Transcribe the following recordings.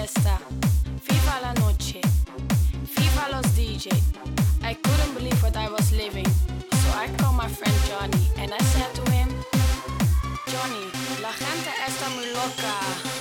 fiesta. Viva la noche. Viva los DJ. I couldn't believe what I was living. So I called my friend Johnny and I said to him, Johnny, la gente está muy loca.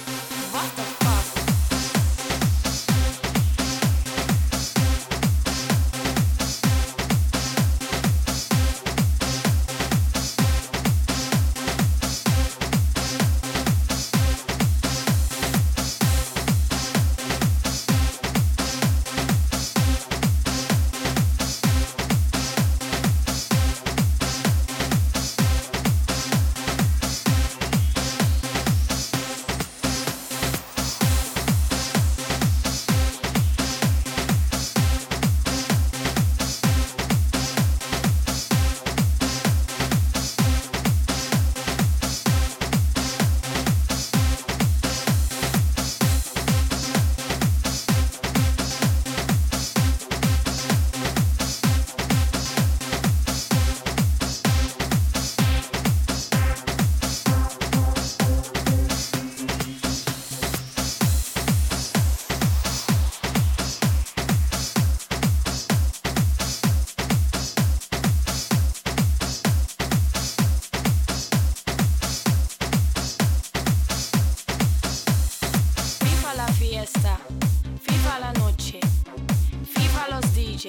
DJ.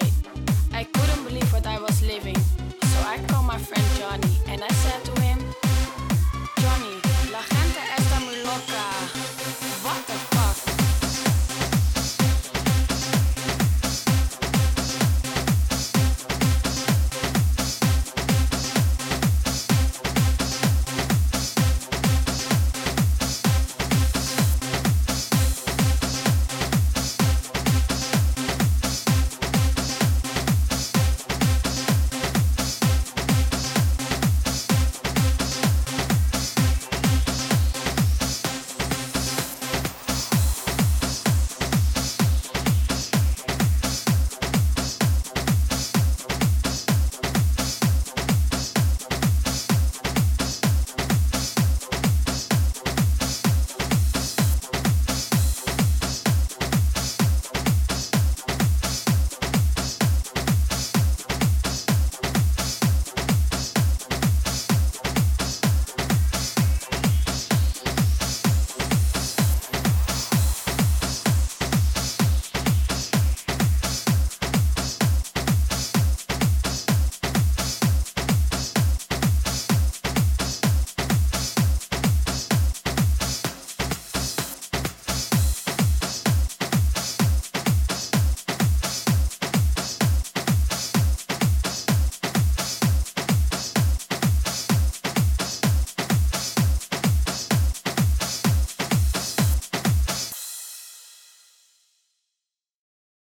I couldn't believe what I was.